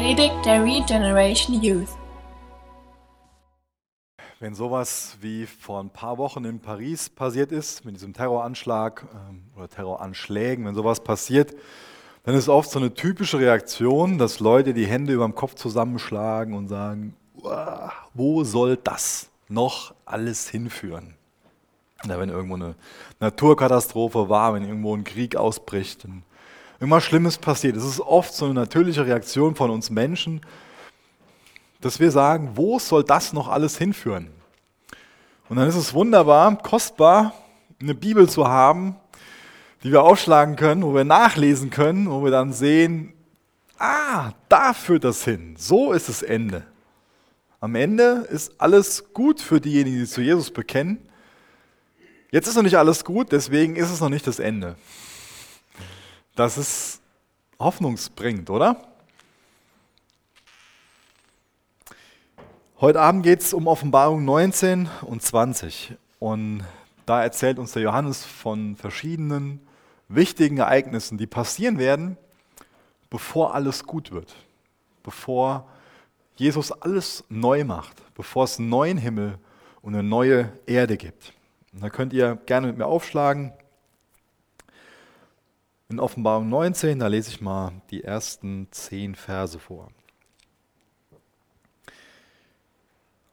Predigt der Regeneration Youth. Wenn sowas wie vor ein paar Wochen in Paris passiert ist, mit diesem Terroranschlag ähm, oder Terroranschlägen, wenn sowas passiert, dann ist oft so eine typische Reaktion, dass Leute die Hände über dem Kopf zusammenschlagen und sagen, "Uah, wo soll das noch alles hinführen? Oder wenn irgendwo eine Naturkatastrophe war, wenn irgendwo ein Krieg ausbricht, wenn irgendwas Schlimmes passiert. Es ist oft so eine natürliche Reaktion von uns Menschen, dass wir sagen, wo soll das noch alles hinführen? Und dann ist es wunderbar, kostbar, eine Bibel zu haben, die wir aufschlagen können, wo wir nachlesen können, wo wir dann sehen, ah, da führt das hin. So ist das Ende. Am Ende ist alles gut für diejenigen, die zu Jesus bekennen. Jetzt ist noch nicht alles gut, deswegen ist es noch nicht das Ende. Das ist hoffnungsbringend, oder? Heute Abend geht es um Offenbarung 19 und 20. Und da erzählt uns der Johannes von verschiedenen wichtigen Ereignissen, die passieren werden, bevor alles gut wird. Bevor Jesus alles neu macht. Bevor es einen neuen Himmel und eine neue Erde gibt. Und da könnt ihr gerne mit mir aufschlagen. In Offenbarung 19, da lese ich mal die ersten zehn Verse vor.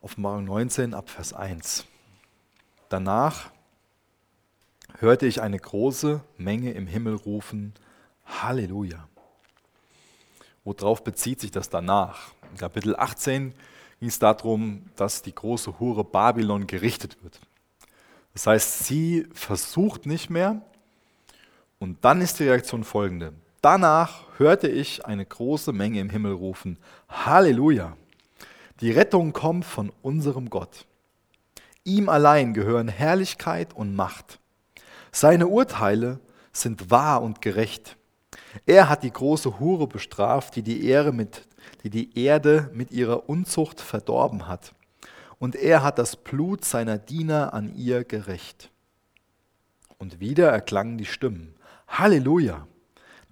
Offenbarung 19 ab Vers 1. Danach hörte ich eine große Menge im Himmel rufen, Halleluja. Worauf bezieht sich das danach? In Kapitel 18 ging es darum, dass die große Hure Babylon gerichtet wird. Das heißt, sie versucht nicht mehr. Und dann ist die Reaktion folgende. Danach hörte ich eine große Menge im Himmel rufen, Halleluja. Die Rettung kommt von unserem Gott. Ihm allein gehören Herrlichkeit und Macht. Seine Urteile sind wahr und gerecht. Er hat die große Hure bestraft, die die, Ehre mit, die die Erde mit ihrer Unzucht verdorben hat. Und er hat das Blut seiner Diener an ihr gerecht. Und wieder erklangen die Stimmen. Halleluja!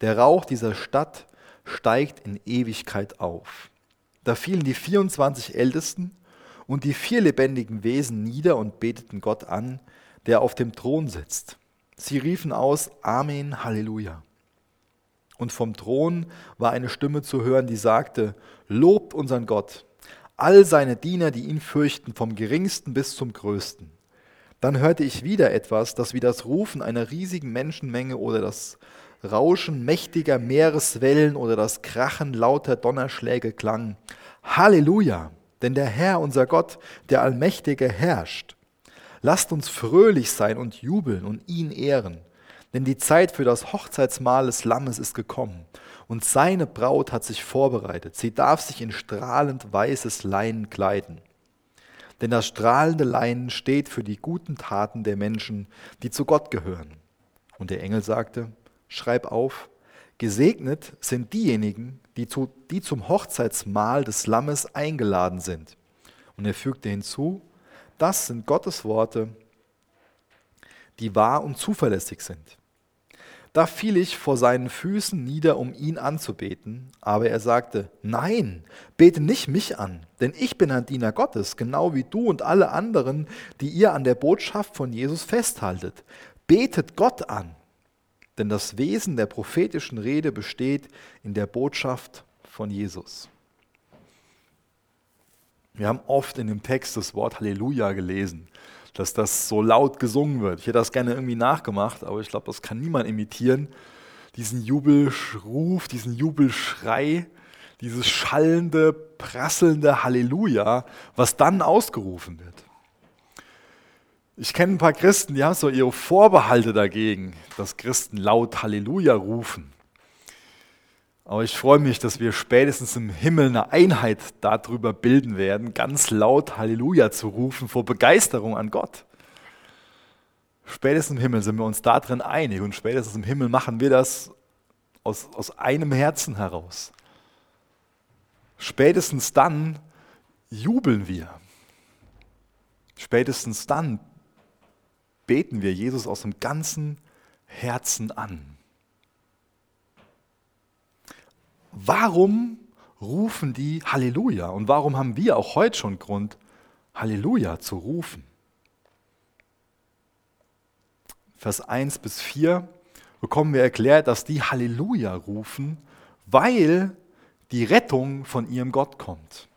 Der Rauch dieser Stadt steigt in Ewigkeit auf. Da fielen die 24 Ältesten und die vier lebendigen Wesen nieder und beteten Gott an, der auf dem Thron sitzt. Sie riefen aus, Amen, Halleluja. Und vom Thron war eine Stimme zu hören, die sagte, Lobt unseren Gott, all seine Diener, die ihn fürchten, vom geringsten bis zum größten. Dann hörte ich wieder etwas, das wie das Rufen einer riesigen Menschenmenge oder das Rauschen mächtiger Meereswellen oder das Krachen lauter Donnerschläge klang. Halleluja! Denn der Herr, unser Gott, der Allmächtige, herrscht. Lasst uns fröhlich sein und jubeln und ihn ehren. Denn die Zeit für das Hochzeitsmahl des Lammes ist gekommen. Und seine Braut hat sich vorbereitet. Sie darf sich in strahlend weißes Leinen kleiden. Denn das strahlende Leinen steht für die guten Taten der Menschen, die zu Gott gehören. Und der Engel sagte, schreib auf, gesegnet sind diejenigen, die, zu, die zum Hochzeitsmahl des Lammes eingeladen sind. Und er fügte hinzu, das sind Gottes Worte, die wahr und zuverlässig sind. Da fiel ich vor seinen Füßen nieder, um ihn anzubeten, aber er sagte, nein, bete nicht mich an, denn ich bin ein Diener Gottes, genau wie du und alle anderen, die ihr an der Botschaft von Jesus festhaltet. Betet Gott an, denn das Wesen der prophetischen Rede besteht in der Botschaft von Jesus. Wir haben oft in dem Text das Wort Halleluja gelesen, dass das so laut gesungen wird. Ich hätte das gerne irgendwie nachgemacht, aber ich glaube, das kann niemand imitieren. Diesen Jubelruf, diesen Jubelschrei, dieses schallende, prasselnde Halleluja, was dann ausgerufen wird. Ich kenne ein paar Christen, die haben so ihre Vorbehalte dagegen, dass Christen laut Halleluja rufen. Aber ich freue mich, dass wir spätestens im Himmel eine Einheit darüber bilden werden, ganz laut Halleluja zu rufen vor Begeisterung an Gott. Spätestens im Himmel sind wir uns darin einig und spätestens im Himmel machen wir das aus, aus einem Herzen heraus. Spätestens dann jubeln wir. Spätestens dann beten wir Jesus aus dem ganzen Herzen an. Warum rufen die Halleluja. Und warum haben wir auch heute schon Grund, Halleluja zu rufen? Vers 1 bis 4 bekommen wir erklärt, dass die Halleluja rufen, weil die Rettung von ihrem Gott kommt.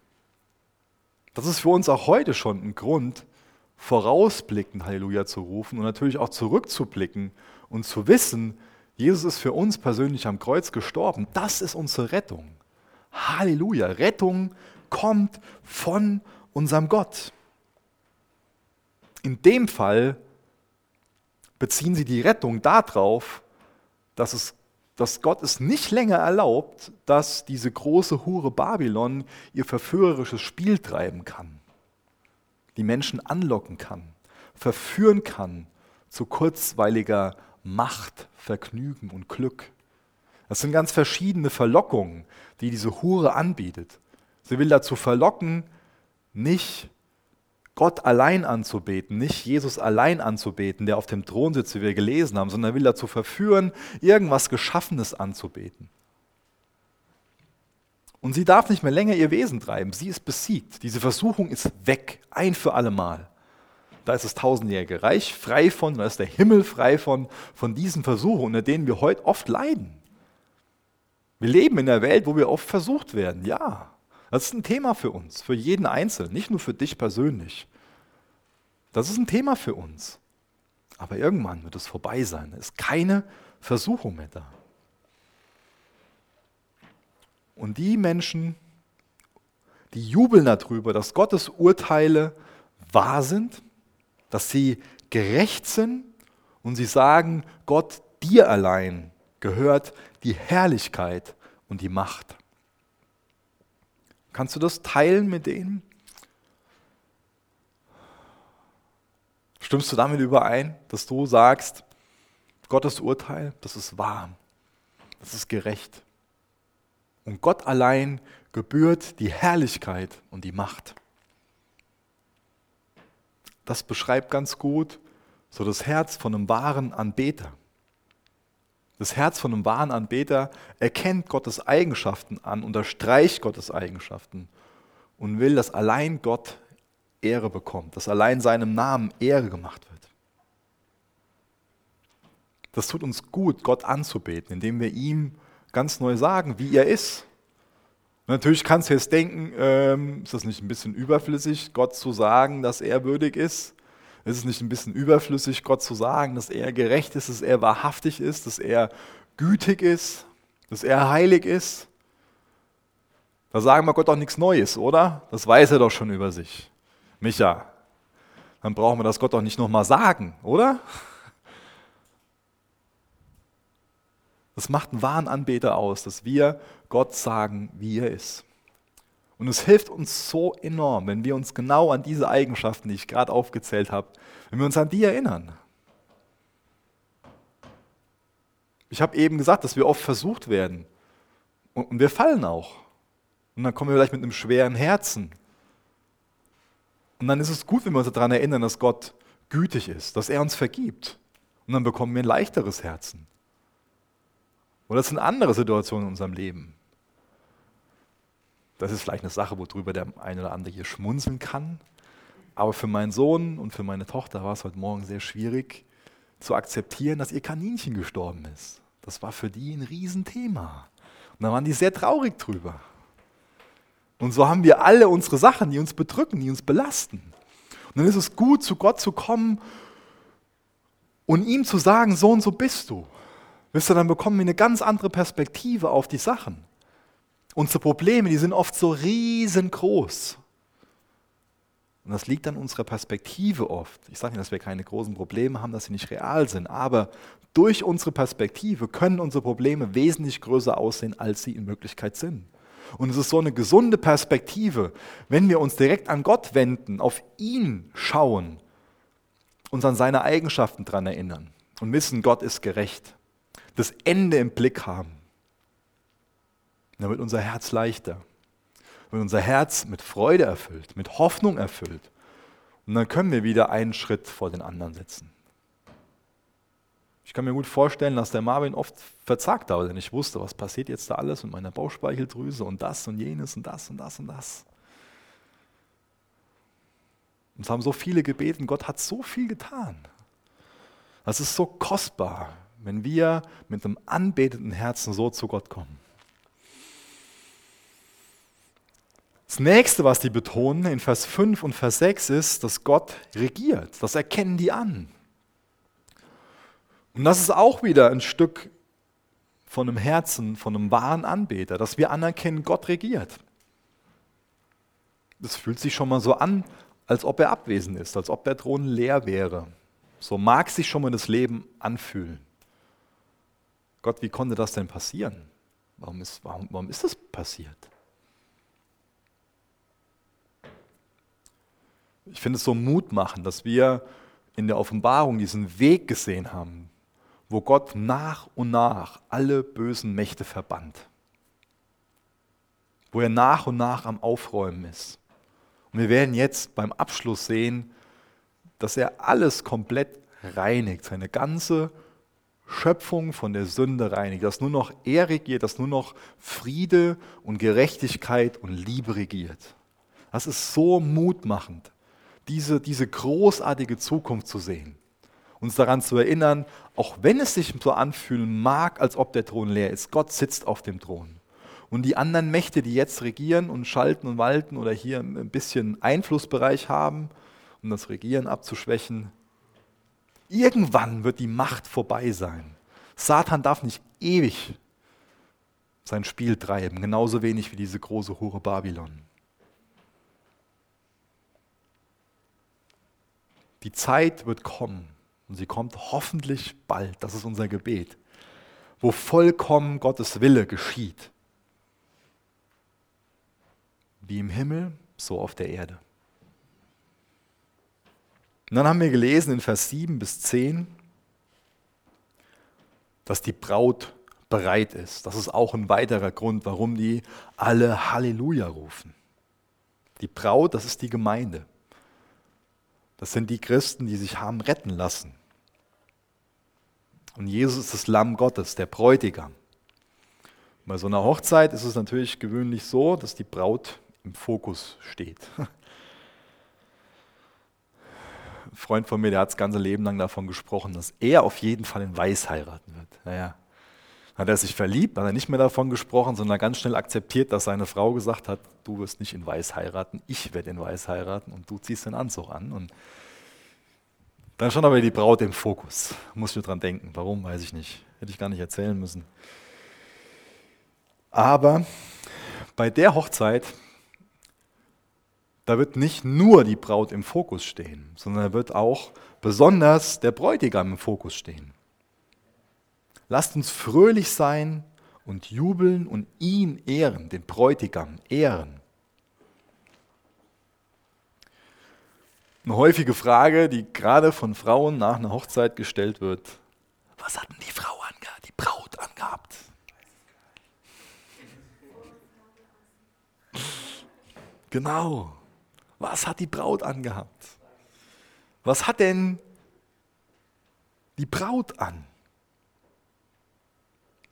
Das ist für uns auch heute schon ein Grund, vorausblickend Halleluja zu rufen und natürlich auch zurückzublicken und zu wissen, Jesus ist für uns persönlich am Kreuz gestorben. Das ist unsere Rettung. Halleluja. Rettung kommt von unserem Gott. In dem Fall beziehen sie die Rettung darauf, dass, es, dass Gott es nicht länger erlaubt, dass diese große Hure Babylon ihr verführerisches Spiel treiben kann, die Menschen anlocken kann, verführen kann zu kurzweiliger Macht, Vergnügen und Glück. Das sind ganz verschiedene Verlockungen, die diese Hure anbietet. Sie will dazu verlocken, nicht Gott allein anzubeten, nicht Jesus allein anzubeten, der auf dem Thron sitzt, wie wir gelesen haben, sondern will dazu verführen, irgendwas Geschaffenes anzubeten. Und sie darf nicht mehr länger ihr Wesen treiben. Sie ist besiegt. Diese Versuchung ist weg, ein für alle Mal. Da ist das tausendjährige Reich frei von, da ist der Himmel frei von, von diesen Versuchen, unter denen wir heute oft leiden. Wir leben in einer Welt, wo wir oft versucht werden. Ja, das ist ein Thema für uns, für jeden Einzelnen, nicht nur für dich persönlich. Das ist ein Thema für uns. Aber irgendwann wird es vorbei sein. Es ist keine Versuchung mehr da. Und die Menschen, die jubeln darüber, dass Gottes Urteile wahr sind, dass sie gerecht sind und sie sagen, Gott, dir allein gehört die Herrlichkeit und die Macht. Kannst du das teilen mit denen? Stimmst du damit überein, dass du sagst, Gottes Urteil, das ist wahr, das ist gerecht. Und Gott allein gebührt die Herrlichkeit und die Macht. Das beschreibt ganz gut so das Herz von einem wahren Anbeter. Das Herz von einem wahren Anbeter erkennt Gottes Eigenschaften an, unterstreicht Gottes Eigenschaften und will, dass allein Gott Ehre bekommt, dass allein seinem Namen Ehre gemacht wird. Das tut uns gut, Gott anzubeten, indem wir ihm ganz neu sagen, wie er ist. Natürlich kannst du jetzt denken, ähm, ist das nicht ein bisschen überflüssig, Gott zu sagen, dass er würdig ist? Ist es nicht ein bisschen überflüssig, Gott zu sagen, dass er gerecht ist, dass er wahrhaftig ist, dass er gütig ist, dass er heilig ist? Da sagen wir Gott doch nichts Neues, oder? Das weiß er doch schon über sich. Micha, dann brauchen wir das Gott doch nicht nochmal sagen, oder? Das macht einen wahren Anbeter aus, dass wir Gott sagen, wie er ist. Und es hilft uns so enorm, wenn wir uns genau an diese Eigenschaften, die ich gerade aufgezählt habe, wenn wir uns an die erinnern. Ich habe eben gesagt, dass wir oft versucht werden. Und wir fallen auch. Und dann kommen wir vielleicht mit einem schweren Herzen. Und dann ist es gut, wenn wir uns daran erinnern, dass Gott gütig ist, dass er uns vergibt. Und dann bekommen wir ein leichteres Herzen. Oder es sind andere Situationen in unserem Leben. Das ist vielleicht eine Sache, worüber der eine oder andere hier schmunzeln kann. Aber für meinen Sohn und für meine Tochter war es heute Morgen sehr schwierig zu akzeptieren, dass ihr Kaninchen gestorben ist. Das war für die ein Riesenthema. Und da waren die sehr traurig drüber. Und so haben wir alle unsere Sachen, die uns bedrücken, die uns belasten. Und dann ist es gut, zu Gott zu kommen und ihm zu sagen, so und so bist du. Wisst ihr, dann bekommen wir eine ganz andere Perspektive auf die Sachen. Unsere Probleme, die sind oft so riesengroß. Und das liegt an unserer Perspektive oft. Ich sage nicht, dass wir keine großen Probleme haben, dass sie nicht real sind, aber durch unsere Perspektive können unsere Probleme wesentlich größer aussehen, als sie in Wirklichkeit sind. Und es ist so eine gesunde Perspektive, wenn wir uns direkt an Gott wenden, auf ihn schauen, uns an seine Eigenschaften daran erinnern und wissen, Gott ist gerecht, das Ende im Blick haben. Dann wird unser Herz leichter, wird unser Herz mit Freude erfüllt, mit Hoffnung erfüllt. Und dann können wir wieder einen Schritt vor den anderen setzen. Ich kann mir gut vorstellen, dass der Marvin oft verzagt hat, denn ich wusste, was passiert jetzt da alles mit meiner Bauchspeicheldrüse und das und jenes und das und das und das. Und es haben so viele gebeten, Gott hat so viel getan. Das ist so kostbar, wenn wir mit einem anbetenden Herzen so zu Gott kommen. Das nächste, was die betonen in Vers 5 und Vers 6 ist, dass Gott regiert. Das erkennen die an. Und das ist auch wieder ein Stück von einem Herzen, von einem wahren Anbeter, dass wir anerkennen, Gott regiert. Das fühlt sich schon mal so an, als ob er abwesend ist, als ob der Thron leer wäre. So mag sich schon mal das Leben anfühlen. Gott, wie konnte das denn passieren? Warum ist, warum, warum ist das passiert? Ich finde es so Mut machen, dass wir in der Offenbarung diesen Weg gesehen haben, wo Gott nach und nach alle bösen Mächte verbannt. Wo er nach und nach am Aufräumen ist. Und wir werden jetzt beim Abschluss sehen, dass er alles komplett reinigt, seine ganze Schöpfung von der Sünde reinigt, dass nur noch er regiert, dass nur noch Friede und Gerechtigkeit und Liebe regiert. Das ist so mutmachend, diese, diese großartige Zukunft zu sehen uns daran zu erinnern, auch wenn es sich so anfühlen mag, als ob der Thron leer ist, Gott sitzt auf dem Thron. Und die anderen Mächte, die jetzt regieren und schalten und walten oder hier ein bisschen Einflussbereich haben, um das Regieren abzuschwächen, irgendwann wird die Macht vorbei sein. Satan darf nicht ewig sein Spiel treiben, genauso wenig wie diese große Hure Babylon. Die Zeit wird kommen, und sie kommt hoffentlich bald, das ist unser Gebet, wo vollkommen Gottes Wille geschieht. Wie im Himmel, so auf der Erde. Und dann haben wir gelesen in Vers 7 bis 10, dass die Braut bereit ist. Das ist auch ein weiterer Grund, warum die alle Halleluja rufen. Die Braut, das ist die Gemeinde. Das sind die Christen, die sich haben retten lassen. Und Jesus ist das Lamm Gottes, der Bräutigam. Bei so einer Hochzeit ist es natürlich gewöhnlich so, dass die Braut im Fokus steht. Ein Freund von mir, der hat das ganze Leben lang davon gesprochen, dass er auf jeden Fall in Weiß heiraten wird. Naja, hat er sich verliebt, hat er nicht mehr davon gesprochen, sondern ganz schnell akzeptiert, dass seine Frau gesagt hat, du wirst nicht in Weiß heiraten, ich werde in Weiß heiraten und du ziehst den Anzug an. Und dann stand aber die Braut im Fokus. Muss ich dran denken. Warum, weiß ich nicht. Hätte ich gar nicht erzählen müssen. Aber bei der Hochzeit, da wird nicht nur die Braut im Fokus stehen, sondern da wird auch besonders der Bräutigam im Fokus stehen. Lasst uns fröhlich sein und jubeln und ihn ehren, den Bräutigam ehren. Eine häufige Frage, die gerade von Frauen nach einer Hochzeit gestellt wird. Was hat denn die Frau angehabt, die Braut angehabt? Genau. Was hat die Braut angehabt? Was hat denn die Braut an?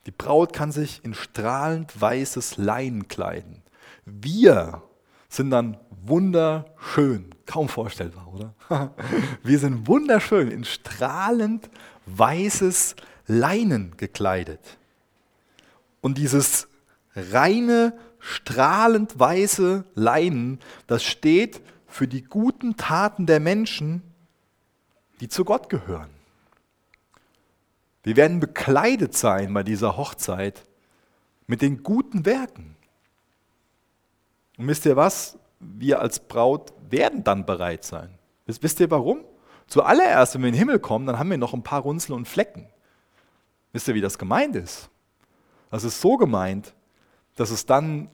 Die Braut kann sich in strahlend weißes Leinen kleiden. Wir sind dann wunderschön. Kaum vorstellbar, oder? Wir sind wunderschön in strahlend weißes Leinen gekleidet. Und dieses reine, strahlend weiße Leinen, das steht für die guten Taten der Menschen, die zu Gott gehören. Wir werden bekleidet sein bei dieser Hochzeit mit den guten Werken. Und wisst ihr was? Wir als Braut werden dann bereit sein. Wisst ihr warum? Zuallererst, wenn wir in den Himmel kommen, dann haben wir noch ein paar Runzeln und Flecken. Wisst ihr, wie das gemeint ist? Das ist so gemeint, dass es dann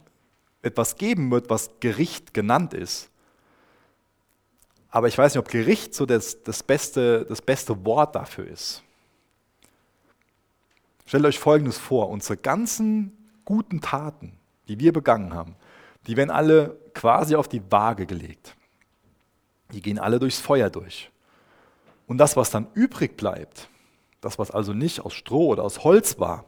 etwas geben wird, was Gericht genannt ist. Aber ich weiß nicht, ob Gericht so das, das, beste, das beste Wort dafür ist. Stellt euch Folgendes vor, unsere ganzen guten Taten, die wir begangen haben, die werden alle quasi auf die Waage gelegt. Die gehen alle durchs Feuer durch. Und das, was dann übrig bleibt, Das, was also nicht aus Stroh oder aus Holz war,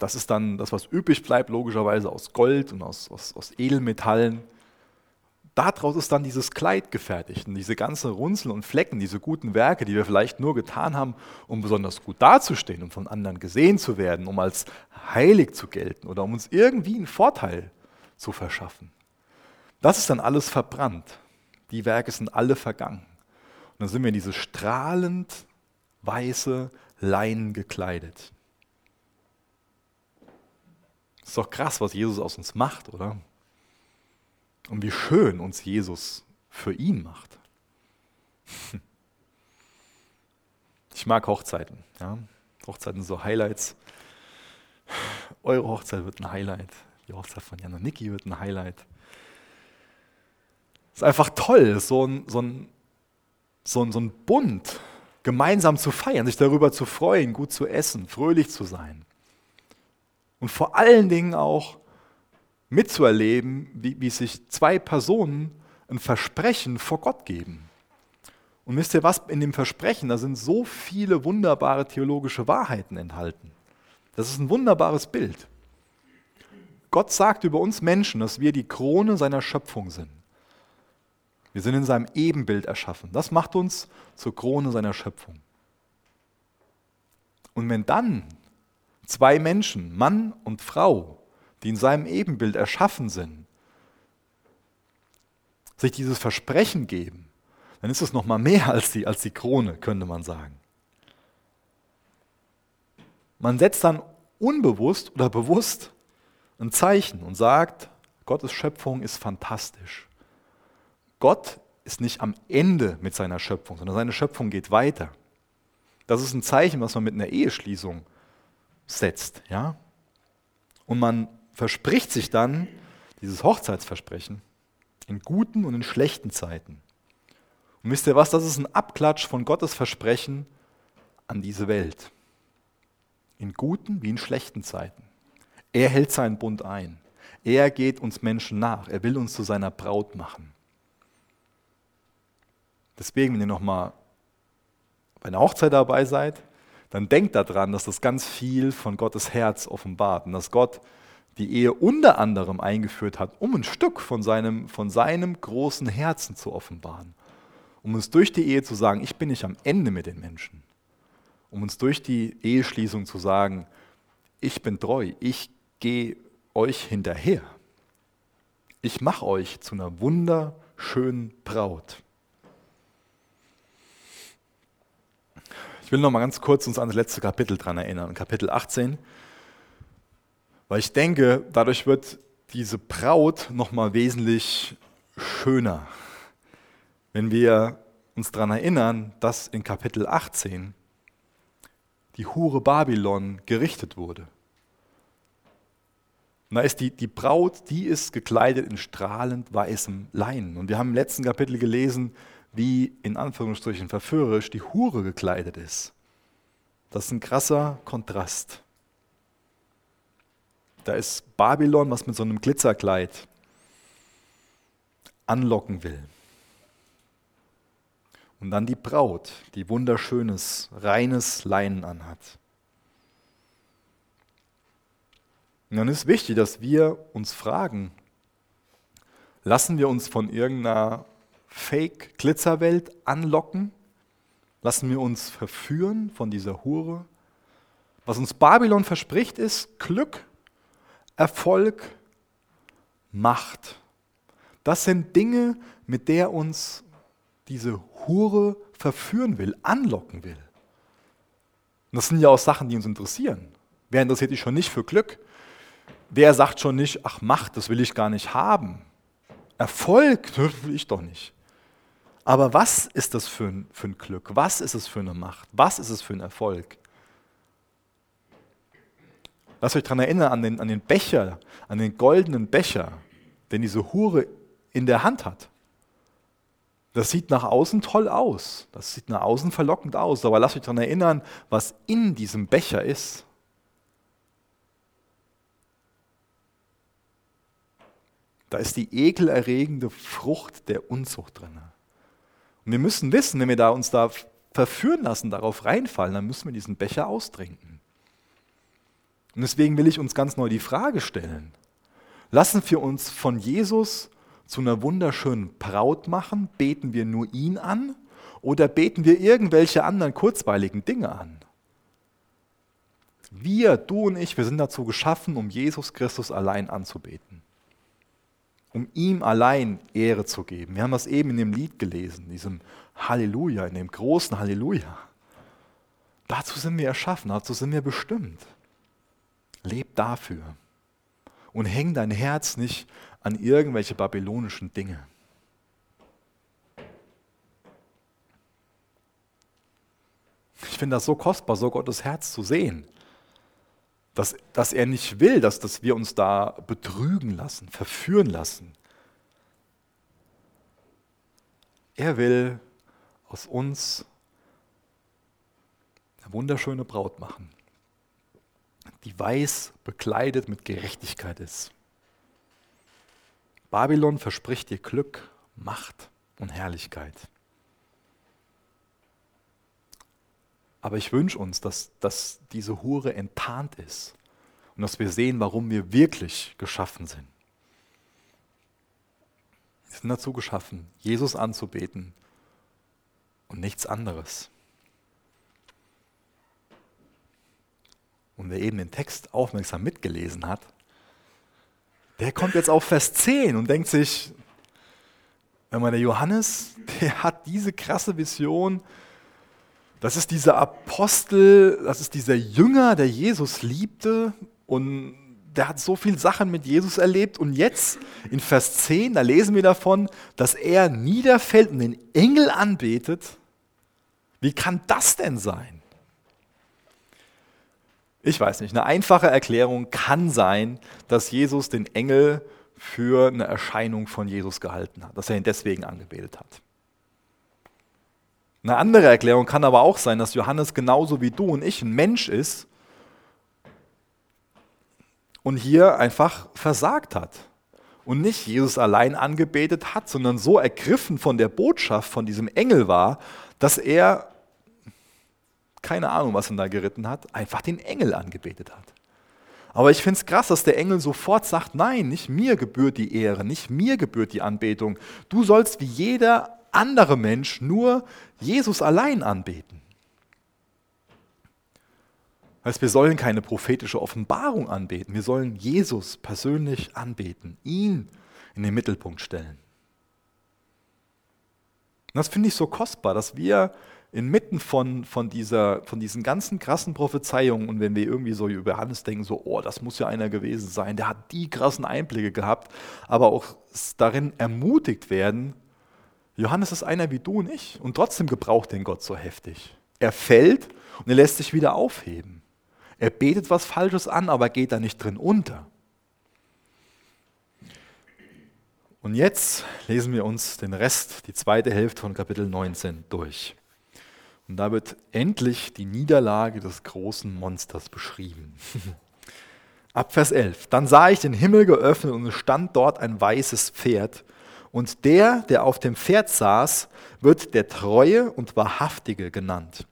das ist dann das, was übrig bleibt, logischerweise aus Gold und aus, aus, aus Edelmetallen. Daraus ist dann dieses Kleid gefertigt und diese ganzen Runzeln und Flecken, diese guten Werke, die wir vielleicht nur getan haben, um besonders gut dazustehen, um von anderen gesehen zu werden, um als heilig zu gelten oder um uns irgendwie einen Vorteil zu verschaffen. Das ist dann alles verbrannt. Die Werke sind alle vergangen. Und dann sind wir in diese strahlend weiße Leinen gekleidet. Ist doch krass, was Jesus aus uns macht, oder? Und wie schön uns Jesus für ihn macht. Ich mag Hochzeiten. Ja? Hochzeiten sind so Highlights. Eure Hochzeit wird ein Highlight. Die Hochzeit von Jan und Niki wird ein Highlight. Es ist einfach toll, so ein, so, ein, so, ein, so ein Bund gemeinsam zu feiern, sich darüber zu freuen, gut zu essen, fröhlich zu sein. Und vor allen Dingen auch mitzuerleben, wie, wie sich zwei Personen ein Versprechen vor Gott geben. Und wisst ihr was, in dem Versprechen, da sind so viele wunderbare theologische Wahrheiten enthalten. Das ist ein wunderbares Bild. Gott sagt über uns Menschen, dass wir die Krone seiner Schöpfung sind. Wir sind in seinem Ebenbild erschaffen. Das macht uns zur Krone seiner Schöpfung. Und wenn dann zwei Menschen, Mann und Frau, die in seinem Ebenbild erschaffen sind, sich dieses Versprechen geben, dann ist es noch mal mehr als die, als die Krone, könnte man sagen. Man setzt dann unbewusst oder bewusst ein Zeichen und sagt, Gottes Schöpfung ist fantastisch. Gott ist nicht am Ende mit seiner Schöpfung, sondern seine Schöpfung geht weiter. Das ist ein Zeichen, was man mit einer Eheschließung setzt. Ja? Und man verspricht sich dann dieses Hochzeitsversprechen in guten und in schlechten Zeiten. Und wisst ihr was, das ist ein Abklatsch von Gottes Versprechen an diese Welt. In guten wie in schlechten Zeiten. Er hält seinen Bund ein. Er geht uns Menschen nach. Er will uns zu seiner Braut machen. Deswegen, wenn ihr nochmal bei einer Hochzeit dabei seid, dann denkt daran, dass das ganz viel von Gottes Herz offenbart und dass Gott die Ehe unter anderem eingeführt hat, um ein Stück von seinem, von seinem großen Herzen zu offenbaren. Um uns durch die Ehe zu sagen, ich bin nicht am Ende mit den Menschen. Um uns durch die Eheschließung zu sagen, ich bin treu, ich gehe euch hinterher. Ich mache euch zu einer wunderschönen Braut. Ich will noch mal ganz kurz uns an das letzte Kapitel dran erinnern, Kapitel 18, weil ich denke, dadurch wird diese Braut noch mal wesentlich schöner, wenn wir uns daran erinnern, dass in Kapitel 18 die Hure Babylon gerichtet wurde. Und da ist die, die Braut, die ist gekleidet in strahlend weißem Leinen. Und wir haben im letzten Kapitel gelesen, wie in Anführungsstrichen verführerisch die Hure gekleidet ist. Das ist ein krasser Kontrast. Da ist Babylon, was mit so einem Glitzerkleid anlocken will. Und dann die Braut, die wunderschönes, reines Leinen anhat. Und dann ist wichtig, dass wir uns fragen, lassen wir uns von irgendeiner Fake-Glitzerwelt anlocken? Lassen wir uns verführen von dieser Hure? Was uns Babylon verspricht, ist Glück, Erfolg, Macht. Das sind Dinge, mit der uns diese Hure verführen will, anlocken will. Und das sind ja auch Sachen, die uns interessieren. Wer interessiert sich schon nicht für Glück? Wer sagt schon nicht, ach Macht, das will ich gar nicht haben? Erfolg, will ich doch nicht. Aber was ist das für ein, für ein Glück? Was ist es für eine Macht? Was ist es für ein Erfolg? Lasst euch daran erinnern an den, an den Becher, an den goldenen Becher, den diese Hure in der Hand hat. Das sieht nach außen toll aus. Das sieht nach außen verlockend aus. Aber lasst euch daran erinnern, was in diesem Becher ist. Da ist die ekelerregende Frucht der Unzucht drin. Und wir müssen wissen, wenn wir da uns da verführen lassen, darauf reinfallen, dann müssen wir diesen Becher austrinken. Und deswegen will ich uns ganz neu die Frage stellen. Lassen wir uns von Jesus zu einer wunderschönen Braut machen? Beten wir nur ihn an? Oder beten wir irgendwelche anderen kurzweiligen Dinge an? Wir, du und ich, wir sind dazu geschaffen, um Jesus Christus allein anzubeten. Um ihm allein Ehre zu geben. Wir haben das eben in dem Lied gelesen, diesem Halleluja, in dem großen Halleluja. Dazu sind wir erschaffen, dazu sind wir bestimmt. Leb dafür. Und häng dein Herz nicht an irgendwelche babylonischen Dinge. Ich finde das so kostbar, so Gottes Herz zu sehen dass, dass er nicht will, dass, dass wir uns da betrügen lassen, verführen lassen. Er will aus uns eine wunderschöne Braut machen, die weiß bekleidet mit Gerechtigkeit ist. Babylon verspricht dir Glück, Macht und Herrlichkeit. Aber ich wünsche uns, dass, dass diese Hure enttarnt ist und dass wir sehen, warum wir wirklich geschaffen sind. Wir sind dazu geschaffen, Jesus anzubeten und nichts anderes. Und wer eben den Text aufmerksam mitgelesen hat, der kommt jetzt auf Vers 10 und denkt sich, wenn man der Johannes, der hat diese krasse Vision, das ist dieser Apostel, das ist dieser Jünger, der Jesus liebte und der hat so viele Sachen mit Jesus erlebt und jetzt in Vers 10, da lesen wir davon, dass er niederfällt und den Engel anbetet. Wie kann das denn sein? Ich weiß nicht, eine einfache Erklärung kann sein, dass Jesus den Engel für eine Erscheinung von Jesus gehalten hat, dass er ihn deswegen angebetet hat. Eine andere Erklärung kann aber auch sein, dass Johannes genauso wie du und ich ein Mensch ist und hier einfach versagt hat und nicht Jesus allein angebetet hat, sondern so ergriffen von der Botschaft von diesem Engel war, dass er, keine Ahnung, was er da geritten hat, einfach den Engel angebetet hat. Aber ich finde es krass, dass der Engel sofort sagt, nein, nicht mir gebührt die Ehre, nicht mir gebührt die Anbetung. Du sollst wie jeder andere Mensch nur Jesus allein anbeten. Heißt, wir sollen keine prophetische Offenbarung anbeten, wir sollen Jesus persönlich anbeten, ihn in den Mittelpunkt stellen. Und das finde ich so kostbar, dass wir inmitten von, von, dieser, von diesen ganzen krassen Prophezeiungen und wenn wir irgendwie so über Johannes denken, so, oh, das muss ja einer gewesen sein, der hat die krassen Einblicke gehabt, aber auch darin ermutigt werden, Johannes ist einer wie du und ich und trotzdem gebraucht den Gott so heftig. Er fällt und er lässt sich wieder aufheben. Er betet was Falsches an, aber geht da nicht drin unter. Und jetzt lesen wir uns den Rest, die zweite Hälfte von Kapitel 19 durch. Und da wird endlich die Niederlage des großen Monsters beschrieben. Ab Vers 11. Dann sah ich den Himmel geöffnet und es stand dort ein weißes Pferd und der, der auf dem Pferd saß, wird der Treue und Wahrhaftige genannt,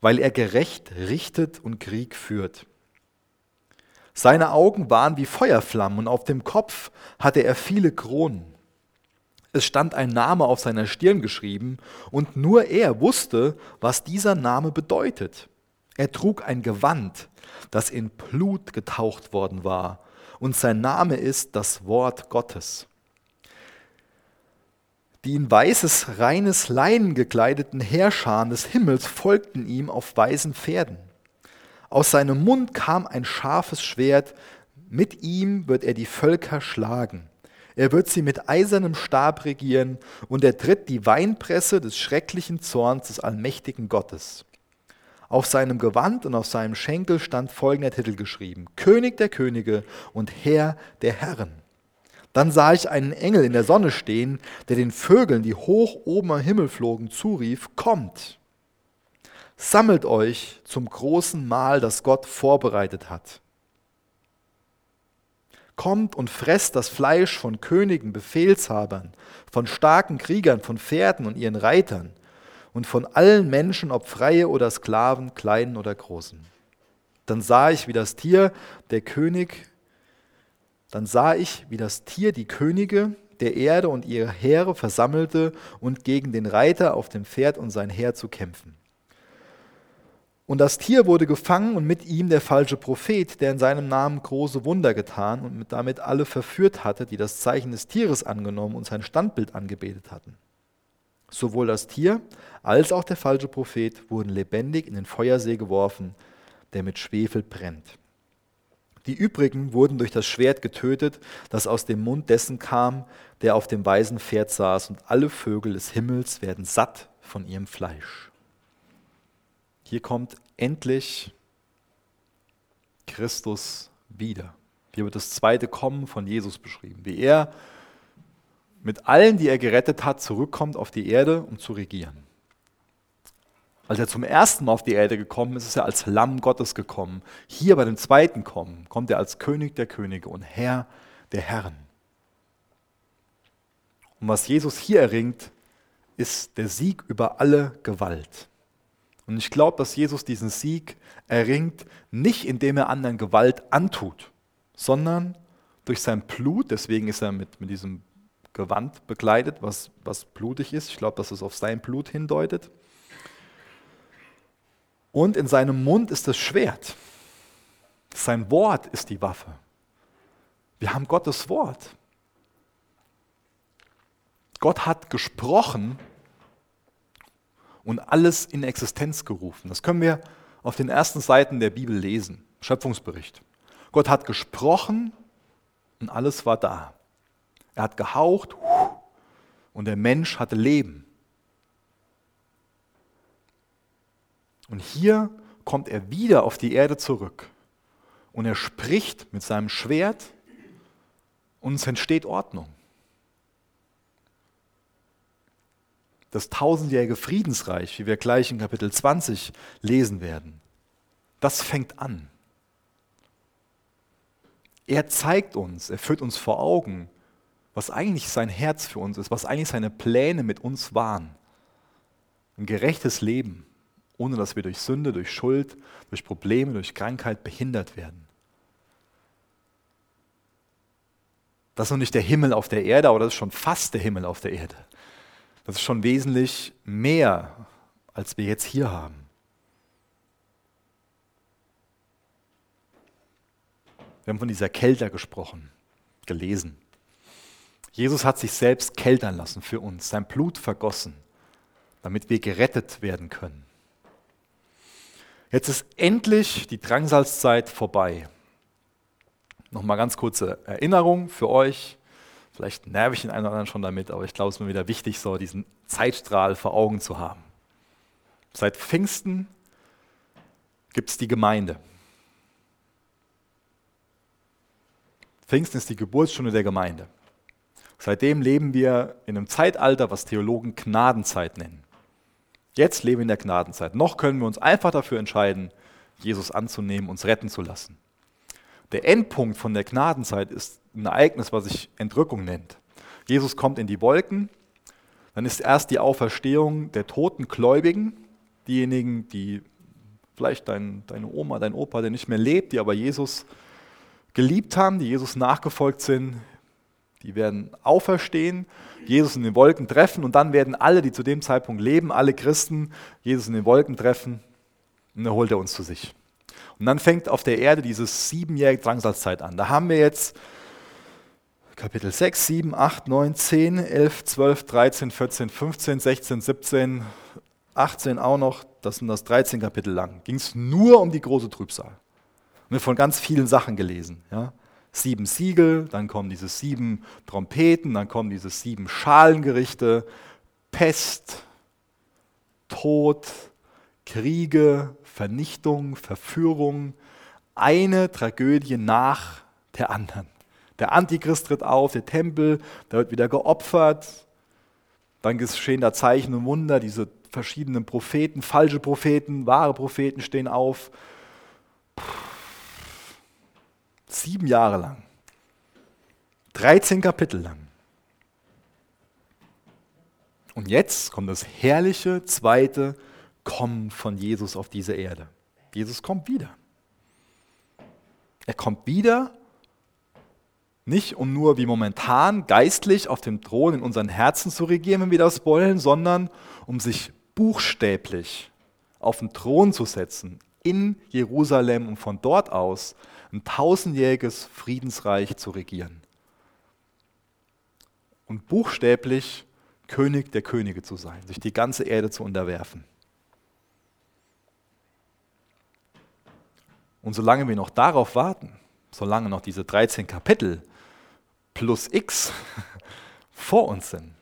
weil er gerecht richtet und Krieg führt. Seine Augen waren wie Feuerflammen und auf dem Kopf hatte er viele Kronen. Es stand ein Name auf seiner Stirn geschrieben und nur er wusste, was dieser Name bedeutet. Er trug ein Gewand, das in Blut getaucht worden war, und sein Name ist das Wort Gottes die in weißes, reines Leinen gekleideten Heerscharen des Himmels folgten ihm auf weißen Pferden. Aus seinem Mund kam ein scharfes Schwert, mit ihm wird er die Völker schlagen. Er wird sie mit eisernem Stab regieren und er tritt die Weinpresse des schrecklichen Zorns des allmächtigen Gottes. Auf seinem Gewand und auf seinem Schenkel stand folgender Titel geschrieben: König der Könige und Herr der Herren. Dann sah ich einen Engel in der Sonne stehen, der den Vögeln, die hoch oben am Himmel flogen, zurief, kommt, sammelt euch zum großen Mahl, das Gott vorbereitet hat. Kommt und fresst das Fleisch von Königen, Befehlshabern, von starken Kriegern, von Pferden und ihren Reitern, und von allen Menschen, ob Freie oder Sklaven, Kleinen oder Großen. Dann sah ich, wie das Tier, der König, dann sah ich, wie das Tier die Könige der Erde und ihre Heere versammelte und gegen den Reiter auf dem Pferd und sein Heer zu kämpfen. Und das Tier wurde gefangen und mit ihm der falsche Prophet, der in seinem Namen große Wunder getan und damit alle verführt hatte, die das Zeichen des Tieres angenommen und sein Standbild angebetet hatten. Sowohl das Tier als auch der falsche Prophet wurden lebendig in den Feuersee geworfen, der mit Schwefel brennt. Die übrigen wurden durch das Schwert getötet, das aus dem Mund dessen kam, der auf dem weißen Pferd saß, und alle Vögel des Himmels werden satt von ihrem Fleisch. Hier kommt endlich Christus wieder. Hier wird das zweite Kommen von Jesus beschrieben, wie er mit allen, die er gerettet hat, zurückkommt auf die Erde, um zu regieren. Als er zum ersten Mal auf die Erde gekommen ist, ist er als Lamm Gottes gekommen. Hier bei dem zweiten Kommen kommt er als König der Könige und Herr der Herren. Und was Jesus hier erringt, ist der Sieg über alle Gewalt. Und ich glaube, dass Jesus diesen Sieg erringt, nicht indem er anderen Gewalt antut, sondern durch sein Blut, deswegen ist er mit, mit diesem Gewand bekleidet, was, was blutig ist. Ich glaube, dass es auf sein Blut hindeutet. Und in seinem Mund ist das Schwert. Sein Wort ist die Waffe. Wir haben Gottes Wort. Gott hat gesprochen und alles in Existenz gerufen. Das können wir auf den ersten Seiten der Bibel lesen. Schöpfungsbericht. Gott hat gesprochen und alles war da. Er hat gehaucht und der Mensch hatte Leben. Und hier kommt er wieder auf die Erde zurück und er spricht mit seinem Schwert und es entsteht Ordnung. Das tausendjährige Friedensreich, wie wir gleich in Kapitel 20 lesen werden, das fängt an. Er zeigt uns, er führt uns vor Augen, was eigentlich sein Herz für uns ist, was eigentlich seine Pläne mit uns waren. Ein gerechtes Leben, ohne dass wir durch Sünde, durch Schuld, durch Probleme, durch Krankheit behindert werden. Das ist noch nicht der Himmel auf der Erde, aber das ist schon fast der Himmel auf der Erde. Das ist schon wesentlich mehr, als wir jetzt hier haben. Wir haben von dieser Kälter gesprochen, gelesen. Jesus hat sich selbst keltern lassen für uns, sein Blut vergossen, damit wir gerettet werden können. Jetzt ist endlich die Drangsalzzeit vorbei. Nochmal ganz kurze Erinnerung für euch. Vielleicht nerv ich den einen oder anderen schon damit, aber ich glaube, es ist mir wieder wichtig, so diesen Zeitstrahl vor Augen zu haben. Seit Pfingsten gibt es die Gemeinde. Pfingsten ist die Geburtsstunde der Gemeinde. Seitdem leben wir in einem Zeitalter, was Theologen Gnadenzeit nennen. Jetzt leben wir in der Gnadenzeit. Noch können wir uns einfach dafür entscheiden, Jesus anzunehmen, uns retten zu lassen. Der Endpunkt von der Gnadenzeit ist ein Ereignis, was sich Entrückung nennt. Jesus kommt in die Wolken, dann ist erst die Auferstehung der toten Gläubigen, diejenigen, die vielleicht dein, deine Oma, dein Opa, der nicht mehr lebt, die aber Jesus geliebt haben, die Jesus nachgefolgt sind, die werden auferstehen, Jesus in den Wolken treffen und dann werden alle, die zu dem Zeitpunkt leben, alle Christen, Jesus in den Wolken treffen und dann holt er uns zu sich. Und dann fängt auf der Erde diese siebenjährige Drangsalzzeit an. Da haben wir jetzt Kapitel 6, 7, 8, 9, 10, 11, 12, 13, 14, 15, 16, 17, 18 auch noch. Das sind das 13 Kapitel lang. Ging es nur um die große Trübsal. Wir haben von ganz vielen Sachen gelesen. Ja? sieben Siegel, dann kommen diese sieben Trompeten, dann kommen diese sieben Schalengerichte, Pest, Tod, Kriege, Vernichtung, Verführung, eine Tragödie nach der anderen. Der Antichrist tritt auf, der Tempel, da wird wieder geopfert, dann geschehen da Zeichen und Wunder, diese verschiedenen Propheten, falsche Propheten, wahre Propheten stehen auf. Puh Sieben Jahre lang. 13 Kapitel lang. Und jetzt kommt das herrliche zweite Kommen von Jesus auf diese Erde. Jesus kommt wieder. Er kommt wieder, nicht um nur wie momentan geistlich auf dem Thron in unseren Herzen zu regieren, wenn wir das wollen, sondern um sich buchstäblich auf den Thron zu setzen in Jerusalem und von dort aus ein tausendjähriges Friedensreich zu regieren. Und buchstäblich König der Könige zu sein, sich die ganze Erde zu unterwerfen. Und solange wir noch darauf warten, solange noch diese 13 Kapitel plus X vor uns sind,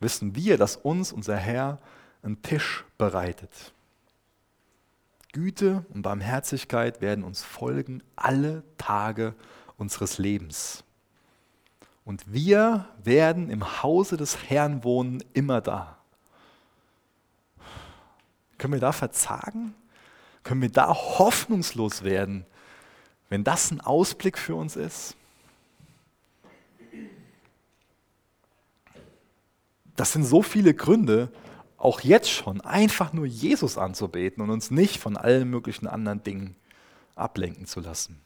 wissen wir, dass uns unser Herr einen Tisch bereitet. Güte und Barmherzigkeit werden uns folgen alle Tage unseres Lebens. Und wir werden im Hause des Herrn wohnen, immer da. Können wir da verzagen? Können wir da hoffnungslos werden, wenn das ein Ausblick für uns ist? Das sind so viele Gründe, auch jetzt schon einfach nur Jesus anzubeten und uns nicht von allen möglichen anderen Dingen ablenken zu lassen.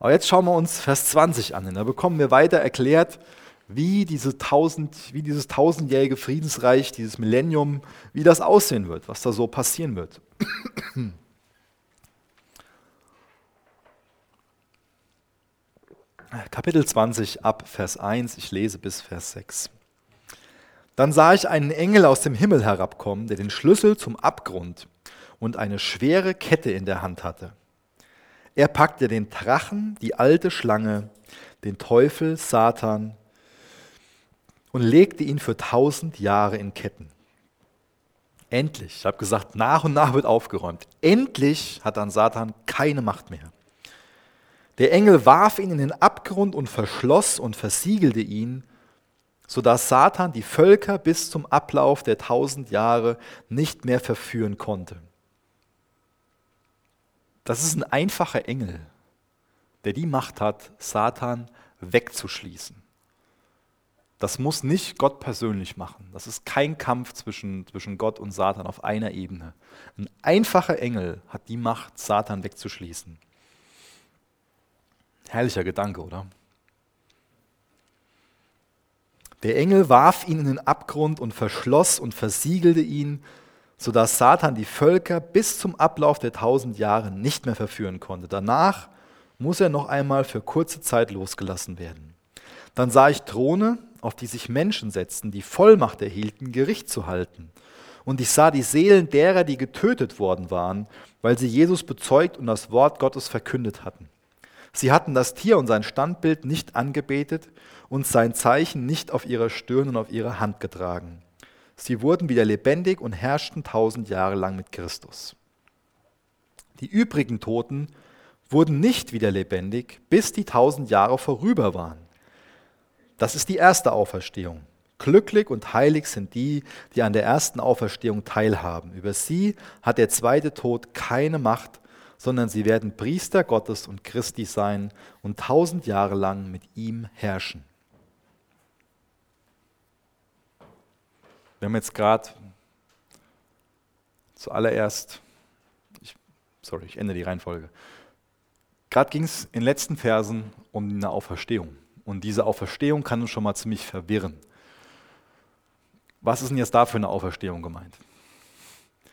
Aber jetzt schauen wir uns Vers 20 an. Da bekommen wir weiter erklärt, wie, diese tausend, wie dieses tausendjährige Friedensreich, dieses Millennium, wie das aussehen wird, was da so passieren wird. Kapitel 20 ab Vers 1, ich lese bis Vers 6. Dann sah ich einen Engel aus dem Himmel herabkommen, der den Schlüssel zum Abgrund und eine schwere Kette in der Hand hatte. Er packte den Drachen, die alte Schlange, den Teufel, Satan und legte ihn für tausend Jahre in Ketten. Endlich, ich habe gesagt, nach und nach wird aufgeräumt. Endlich hat dann Satan keine Macht mehr. Der Engel warf ihn in den Abgrund und verschloss und versiegelte ihn, sodass Satan die Völker bis zum Ablauf der tausend Jahre nicht mehr verführen konnte. Das ist ein einfacher Engel, der die Macht hat, Satan wegzuschließen. Das muss nicht Gott persönlich machen. Das ist kein Kampf zwischen, zwischen Gott und Satan auf einer Ebene. Ein einfacher Engel hat die Macht, Satan wegzuschließen. Herrlicher Gedanke, oder? Der Engel warf ihn in den Abgrund und verschloss und versiegelte ihn, sodass Satan die Völker bis zum Ablauf der tausend Jahre nicht mehr verführen konnte. Danach muss er noch einmal für kurze Zeit losgelassen werden. Dann sah ich Throne, auf die sich Menschen setzten, die Vollmacht erhielten, Gericht zu halten. Und ich sah die Seelen derer, die getötet worden waren, weil sie Jesus bezeugt und das Wort Gottes verkündet hatten. Sie hatten das Tier und sein Standbild nicht angebetet und sein Zeichen nicht auf ihrer Stirn und auf ihrer Hand getragen. Sie wurden wieder lebendig und herrschten tausend Jahre lang mit Christus. Die übrigen Toten wurden nicht wieder lebendig, bis die tausend Jahre vorüber waren. Das ist die erste Auferstehung. Glücklich und heilig sind die, die an der ersten Auferstehung teilhaben. Über sie hat der zweite Tod keine Macht, sondern sie werden Priester Gottes und Christi sein und tausend Jahre lang mit ihm herrschen. Wir haben jetzt gerade zuallererst, ich, sorry, ich ändere die Reihenfolge. Gerade ging es in den letzten Versen um eine Auferstehung. Und diese Auferstehung kann uns schon mal ziemlich verwirren. Was ist denn jetzt da für eine Auferstehung gemeint?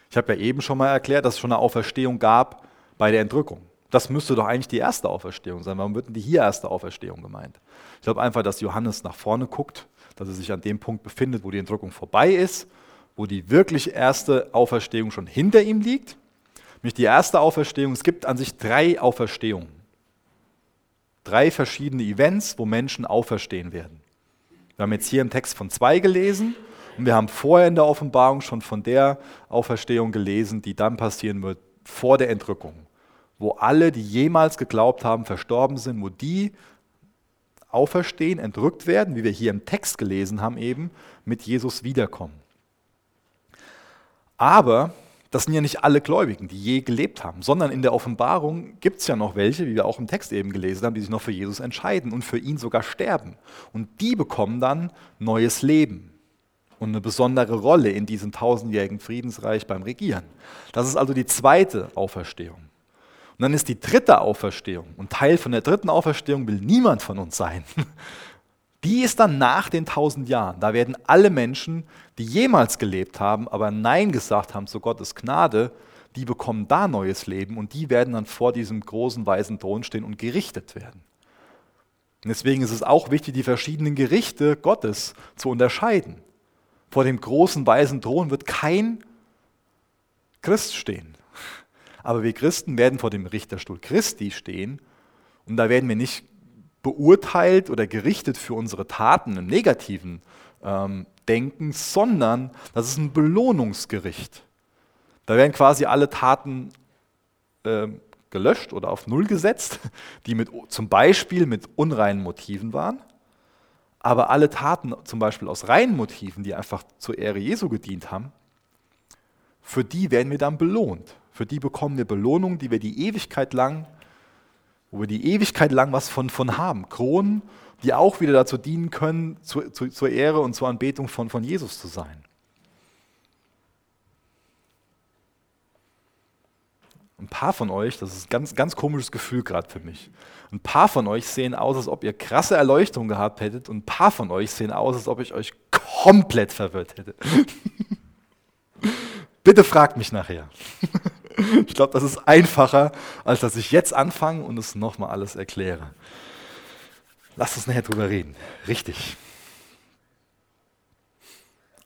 Ich habe ja eben schon mal erklärt, dass es schon eine Auferstehung gab bei der Entrückung. Das müsste doch eigentlich die erste Auferstehung sein. Warum wird denn die hier erste Auferstehung gemeint? Ich glaube einfach, dass Johannes nach vorne guckt dass er sich an dem Punkt befindet, wo die Entrückung vorbei ist, wo die wirklich erste Auferstehung schon hinter ihm liegt. Nämlich die erste Auferstehung, es gibt an sich drei Auferstehungen. Drei verschiedene Events, wo Menschen auferstehen werden. Wir haben jetzt hier im Text von zwei gelesen und wir haben vorher in der Offenbarung schon von der Auferstehung gelesen, die dann passieren wird vor der Entrückung, wo alle, die jemals geglaubt haben, verstorben sind, wo die auferstehen, entrückt werden, wie wir hier im Text gelesen haben eben, mit Jesus wiederkommen. Aber das sind ja nicht alle Gläubigen, die je gelebt haben, sondern in der Offenbarung gibt es ja noch welche, wie wir auch im Text eben gelesen haben, die sich noch für Jesus entscheiden und für ihn sogar sterben. Und die bekommen dann neues Leben. und eine besondere Rolle in diesem tausendjährigen Friedensreich beim Regieren. Das ist also die zweite Auferstehung. Und dann ist die dritte Auferstehung. Und Teil von der dritten Auferstehung will niemand von uns sein. Die ist dann nach den tausend Jahren. Da werden alle Menschen, die jemals gelebt haben, aber Nein gesagt haben zu Gottes Gnade, die bekommen da neues Leben und die werden dann vor diesem großen weißen Thron stehen und gerichtet werden. Und deswegen ist es auch wichtig, die verschiedenen Gerichte Gottes zu unterscheiden. Vor dem großen weißen Thron wird kein Christ stehen. Aber wir Christen werden vor dem Richterstuhl Christi stehen und da werden wir nicht beurteilt oder gerichtet für unsere Taten im negativen ähm, Denken, sondern das ist ein Belohnungsgericht. Da werden quasi alle Taten äh, gelöscht oder auf Null gesetzt, die mit, zum Beispiel mit unreinen Motiven waren. Aber alle Taten, zum Beispiel aus reinen Motiven, die einfach zur Ehre Jesu gedient haben, für die werden wir dann belohnt. Für die bekommen wir Belohnung, die wir die Ewigkeit lang wo wir die Ewigkeit lang was von, von haben. Kronen, die auch wieder dazu dienen können, zu, zu, zur Ehre und zur Anbetung von, von Jesus zu sein. Ein paar von euch, das ist ein ganz, ganz komisches Gefühl gerade für mich. Ein paar von euch sehen aus, als ob ihr krasse Erleuchtung gehabt hättet und ein paar von euch sehen aus, als ob ich euch komplett verwirrt hätte. Bitte fragt mich nachher. Ich glaube, das ist einfacher, als dass ich jetzt anfange und es nochmal alles erkläre. Lass uns nachher drüber reden. Richtig.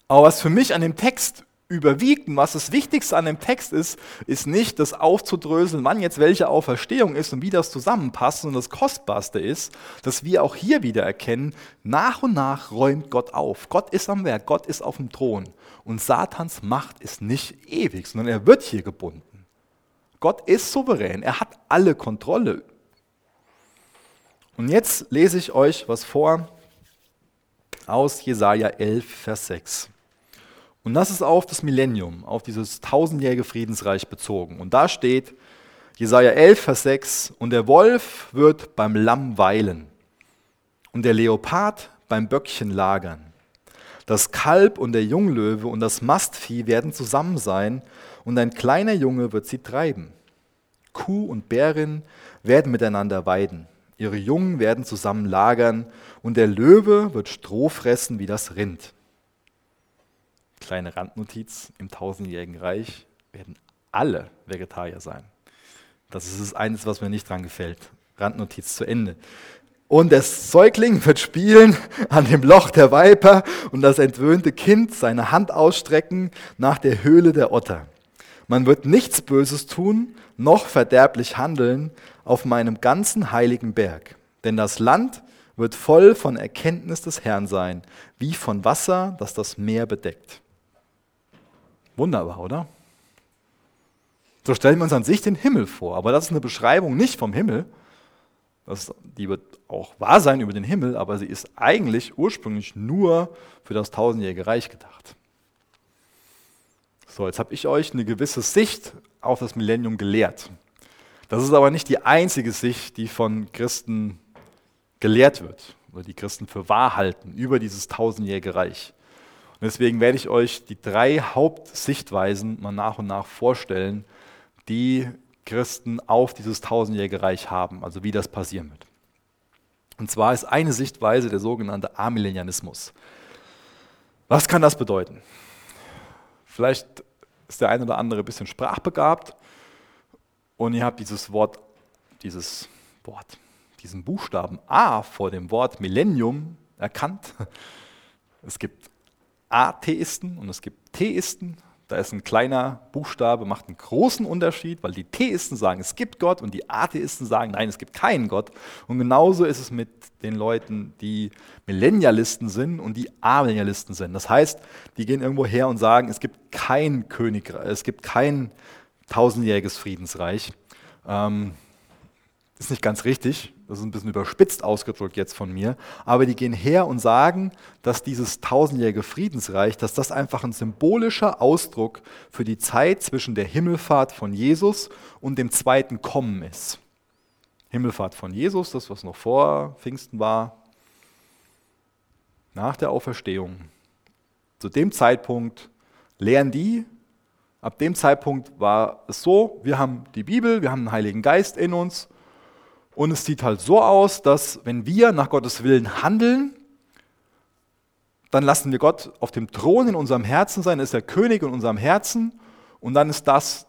Aber was für mich an dem Text überwiegt und was das Wichtigste an dem Text ist, ist nicht das aufzudröseln, wann jetzt welche Auferstehung ist und wie das zusammenpasst, sondern das Kostbarste ist, dass wir auch hier wieder erkennen, nach und nach räumt Gott auf. Gott ist am Werk, Gott ist auf dem Thron und Satans Macht ist nicht ewig, sondern er wird hier gebunden. Gott ist souverän, er hat alle Kontrolle. Und jetzt lese ich euch was vor aus Jesaja 11, Vers 6. Und das ist auf das Millennium, auf dieses tausendjährige Friedensreich bezogen. Und da steht Jesaja 11, Vers 6: Und der Wolf wird beim Lamm weilen und der Leopard beim Böckchen lagern. Das Kalb und der Junglöwe und das Mastvieh werden zusammen sein und ein kleiner Junge wird sie treiben. Kuh und Bärin werden miteinander weiden. Ihre Jungen werden zusammen lagern und der Löwe wird Stroh fressen wie das Rind. Kleine Randnotiz, im tausendjährigen Reich werden alle Vegetarier sein. Das ist eines, was mir nicht dran gefällt. Randnotiz zu Ende. Und der Säugling wird spielen an dem Loch der Viper und das entwöhnte Kind seine Hand ausstrecken nach der Höhle der Otter. Man wird nichts Böses tun, noch verderblich handeln auf meinem ganzen heiligen Berg. Denn das Land wird voll von Erkenntnis des Herrn sein, wie von Wasser, das das Meer bedeckt. Wunderbar, oder? So stellen wir uns an sich den Himmel vor, aber das ist eine Beschreibung nicht vom Himmel. Das, die wird auch wahr sein über den Himmel, aber sie ist eigentlich ursprünglich nur für das tausendjährige Reich gedacht. So, jetzt habe ich euch eine gewisse Sicht auf das Millennium gelehrt. Das ist aber nicht die einzige Sicht, die von Christen gelehrt wird oder die Christen für wahr halten über dieses tausendjährige Reich. Und deswegen werde ich euch die drei Hauptsichtweisen mal nach und nach vorstellen, die Christen auf dieses tausendjährige Reich haben, also wie das passieren wird. Und zwar ist eine Sichtweise der sogenannte Amillennialismus. Was kann das bedeuten? Vielleicht ist der eine oder andere ein bisschen sprachbegabt und ihr habt dieses Wort, dieses Wort, diesen Buchstaben A vor dem Wort Millennium erkannt. Es gibt Atheisten und es gibt Theisten da ist ein kleiner Buchstabe, macht einen großen Unterschied, weil die Theisten sagen, es gibt Gott und die Atheisten sagen, nein, es gibt keinen Gott. Und genauso ist es mit den Leuten, die Millennialisten sind und die Amillennialisten sind. Das heißt, die gehen irgendwo her und sagen, es gibt kein Königreich, es gibt kein tausendjähriges Friedensreich. Ähm, ist nicht ganz richtig, das ist ein bisschen überspitzt ausgedrückt jetzt von mir, aber die gehen her und sagen, dass dieses tausendjährige Friedensreich, dass das einfach ein symbolischer Ausdruck für die Zeit zwischen der Himmelfahrt von Jesus und dem zweiten Kommen ist. Himmelfahrt von Jesus, das was noch vor Pfingsten war, nach der Auferstehung Zu dem Zeitpunkt lehren die, ab dem Zeitpunkt war es so, wir haben die Bibel, wir haben den Heiligen Geist in uns und es sieht halt so aus, dass wenn wir nach Gottes Willen handeln, dann lassen wir Gott auf dem Thron in unserem Herzen sein, ist der König in unserem Herzen und dann ist das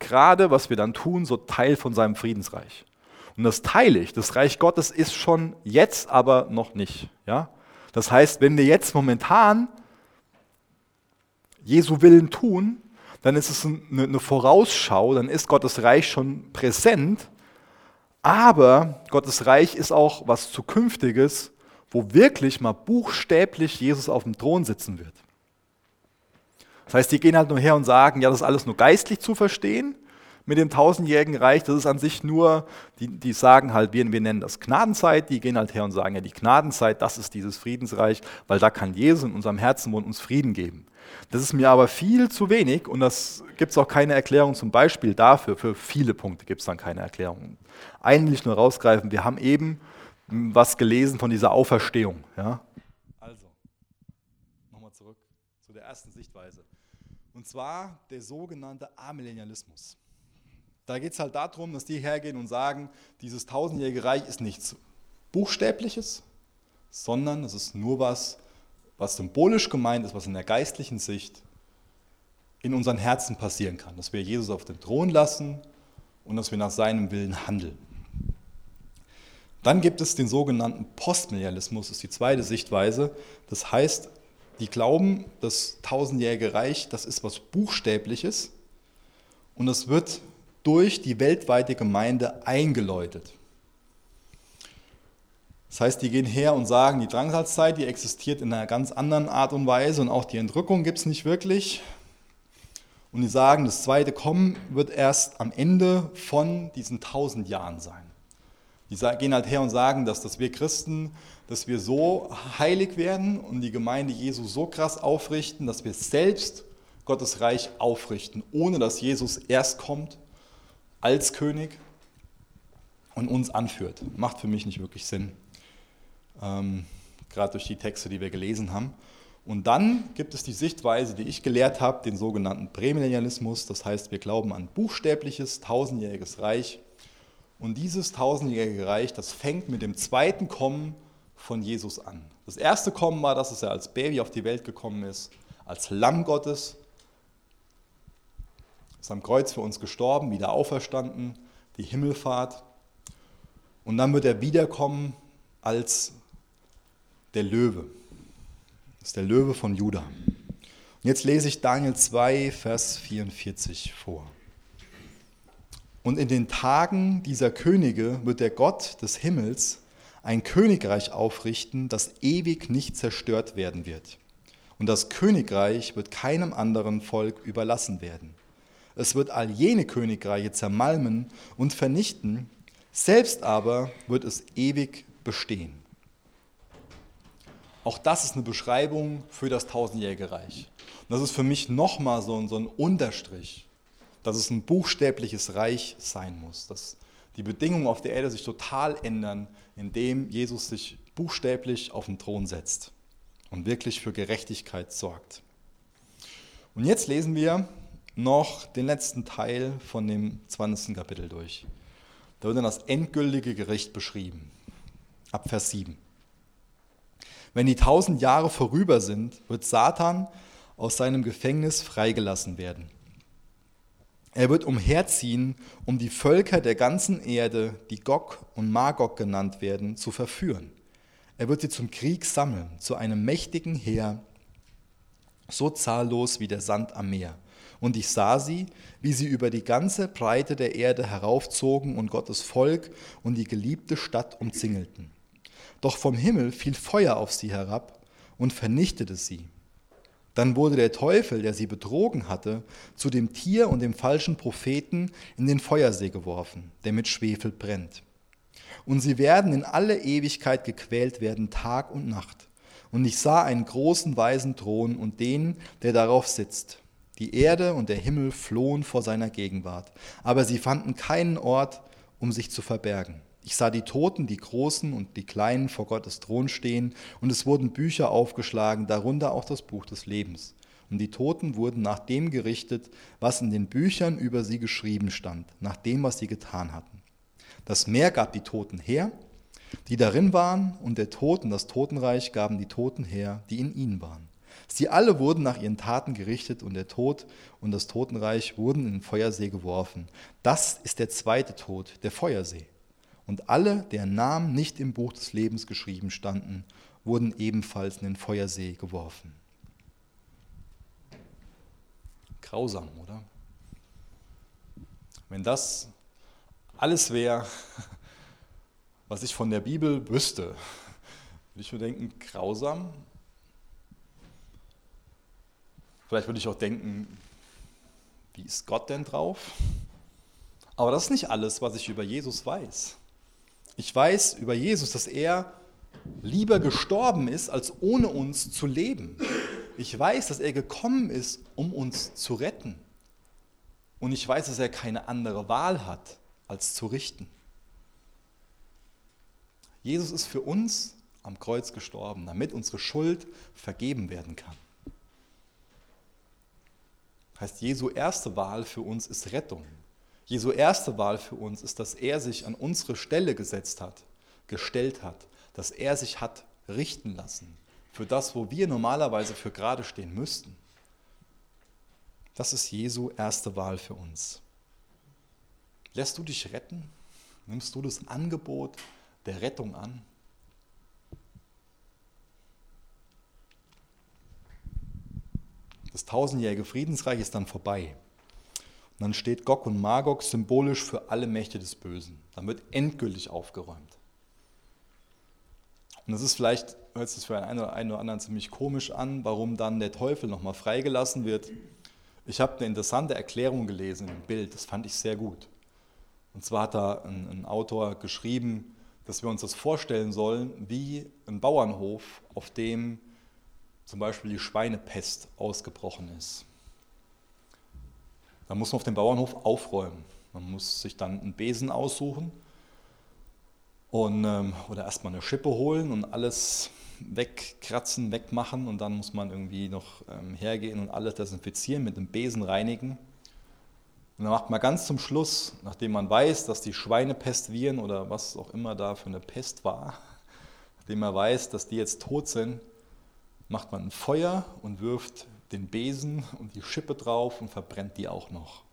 gerade, was wir dann tun, so Teil von seinem Friedensreich. Und das teile ich. Das Reich Gottes ist schon jetzt, aber noch nicht. Ja? Das heißt, wenn wir jetzt momentan Jesu Willen tun, dann ist es eine Vorausschau, dann ist Gottes Reich schon präsent, aber Gottes Reich ist auch was Zukünftiges, wo wirklich mal buchstäblich Jesus auf dem Thron sitzen wird. Das heißt, die gehen halt nur her und sagen, ja, das ist alles nur geistlich zu verstehen mit dem tausendjährigen Reich. Das ist an sich nur, die, die sagen halt, wir, wir nennen das Gnadenzeit. Die gehen halt her und sagen, ja, die Gnadenzeit, das ist dieses Friedensreich, weil da kann Jesus in unserem Herzen wohnen, uns Frieden geben. Das ist mir aber viel zu wenig und das gibt es auch keine Erklärung zum Beispiel dafür. Für viele Punkte gibt es dann keine Erklärung. Einen will ich nur rausgreifen. Wir haben eben was gelesen von dieser Auferstehung. Ja? Also, nochmal zurück zu der ersten Sichtweise. Und zwar der sogenannte Amillennialismus. Da geht es halt darum, dass die hergehen und sagen, dieses tausendjährige Reich ist nichts Buchstäbliches, sondern es ist nur was, was symbolisch gemeint ist, was in der geistlichen Sicht in unseren Herzen passieren kann. Dass wir Jesus auf den Thron lassen und dass wir nach seinem Willen handeln. Dann gibt es den sogenannten Postmillennialismus, ist die zweite Sichtweise. Das heißt, die glauben, das tausendjährige Reich, das ist was Buchstäbliches und es wird durch die weltweite Gemeinde eingeläutet. Das heißt, die gehen her und sagen, die Drangsalzzeit, die existiert in einer ganz anderen Art und Weise und auch die Entrückung gibt es nicht wirklich. Und die sagen, das zweite Kommen wird erst am Ende von diesen tausend Jahren sein. Die gehen halt her und sagen, dass, dass wir Christen dass wir so heilig werden und die Gemeinde Jesu so krass aufrichten, dass wir selbst Gottes Reich aufrichten, ohne dass Jesus erst kommt als König und uns anführt. Macht für mich nicht wirklich Sinn, ähm, gerade durch die Texte, die wir gelesen haben. Und dann gibt es die Sichtweise, die ich gelehrt habe, den sogenannten Prämillennialismus. Das heißt, wir glauben an buchstäbliches tausendjähriges Reich. Und dieses tausendjährige Reich, das fängt mit dem zweiten Kommen von Jesus an. Das erste Kommen war, dass er als Baby auf die Welt gekommen ist, als Lamm Gottes, ist am Kreuz für uns gestorben, wieder auferstanden, die Himmelfahrt. Und dann wird er wiederkommen als der Löwe. Das ist der Löwe von Juda. Und jetzt lese ich Daniel 2, Vers 44 vor. Und in den Tagen dieser Könige wird der Gott des Himmels ein Königreich aufrichten, das ewig nicht zerstört werden wird. Und das Königreich wird keinem anderen Volk überlassen werden. Es wird all jene Königreiche zermalmen und vernichten, selbst aber wird es ewig bestehen. Auch das ist eine Beschreibung für das tausendjährige Reich. Und das ist für mich nochmal so so ein Unterstrich, dass es ein buchstäbliches Reich sein muss, dass die Bedingungen auf der Erde sich total ändern, indem Jesus sich buchstäblich auf den Thron setzt und wirklich für Gerechtigkeit sorgt. Und jetzt lesen wir noch den letzten Teil von dem 20. Kapitel durch. Da wird dann das endgültige Gericht beschrieben, ab Vers 7. Wenn die tausend Jahre vorüber sind, wird Satan aus seinem Gefängnis freigelassen werden. Er wird umherziehen, um die Völker der ganzen Erde, die Gog und Magog genannt werden, zu verführen. Er wird sie zum Krieg sammeln, zu einem mächtigen Heer, so zahllos wie der Sand am Meer. Und ich sah sie, wie sie über die ganze Breite der Erde heraufzogen und Gottes Volk und die geliebte Stadt umzingelten. Doch vom Himmel fiel Feuer auf sie herab und vernichtete sie. Dann wurde der Teufel, der sie betrogen hatte, zu dem Tier und dem falschen Propheten in den Feuersee geworfen, der mit Schwefel brennt. Und sie werden in alle Ewigkeit gequält werden, Tag und Nacht. Und ich sah einen großen weißen Thron und den, der darauf sitzt. Die Erde und der Himmel flohen vor seiner Gegenwart, aber sie fanden keinen Ort, um sich zu verbergen. Ich sah die Toten, die Großen und die Kleinen vor Gottes Thron stehen, und es wurden Bücher aufgeschlagen, darunter auch das Buch des Lebens. Und die Toten wurden nach dem gerichtet, was in den Büchern über sie geschrieben stand, nach dem, was sie getan hatten. Das Meer gab die Toten her, die darin waren, und der Tod und das Totenreich gaben die Toten her, die in ihnen waren. Sie alle wurden nach ihren Taten gerichtet, und der Tod und das Totenreich wurden in den Feuersee geworfen. Das ist der zweite Tod, der Feuersee. Und alle, deren Namen nicht im Buch des Lebens geschrieben standen, wurden ebenfalls in den Feuersee geworfen. Grausam, oder? Wenn das alles wäre, was ich von der Bibel wüsste, würde ich mir denken, grausam. Vielleicht würde ich auch denken, wie ist Gott denn drauf? Aber das ist nicht alles, was ich über Jesus weiß. Ich weiß über Jesus, dass er lieber gestorben ist, als ohne uns zu leben. Ich weiß, dass er gekommen ist, um uns zu retten. Und ich weiß, dass er keine andere Wahl hat, als zu richten. Jesus ist für uns am Kreuz gestorben, damit unsere Schuld vergeben werden kann. Heißt, Jesu erste Wahl für uns ist Rettung. Jesu erste Wahl für uns ist, dass er sich an unsere Stelle gesetzt hat, gestellt hat, dass er sich hat richten lassen für das, wo wir normalerweise für gerade stehen müssten. Das ist Jesu erste Wahl für uns. Lässt du dich retten? Nimmst du das Angebot der Rettung an? Das tausendjährige Friedensreich ist dann vorbei. Und dann steht Gog und Magog symbolisch für alle Mächte des Bösen. Dann wird endgültig aufgeräumt. Und das ist vielleicht, hört sich für einen oder anderen ziemlich komisch an, warum dann der Teufel nochmal freigelassen wird. Ich habe eine interessante Erklärung gelesen im Bild, das fand ich sehr gut. Und zwar hat da ein, ein Autor geschrieben, dass wir uns das vorstellen sollen wie ein Bauernhof, auf dem zum Beispiel die Schweinepest ausgebrochen ist. Da muss man auf dem Bauernhof aufräumen. Man muss sich dann einen Besen aussuchen und, ähm, oder erstmal eine Schippe holen und alles wegkratzen, wegmachen und dann muss man irgendwie noch ähm, hergehen und alles desinfizieren, mit dem Besen reinigen. Und dann macht man ganz zum Schluss, nachdem man weiß, dass die Schweinepestviren oder was auch immer da für eine Pest war, nachdem man weiß, dass die jetzt tot sind, macht man ein Feuer und wirft den Besen und die Schippe drauf und verbrennt die auch noch.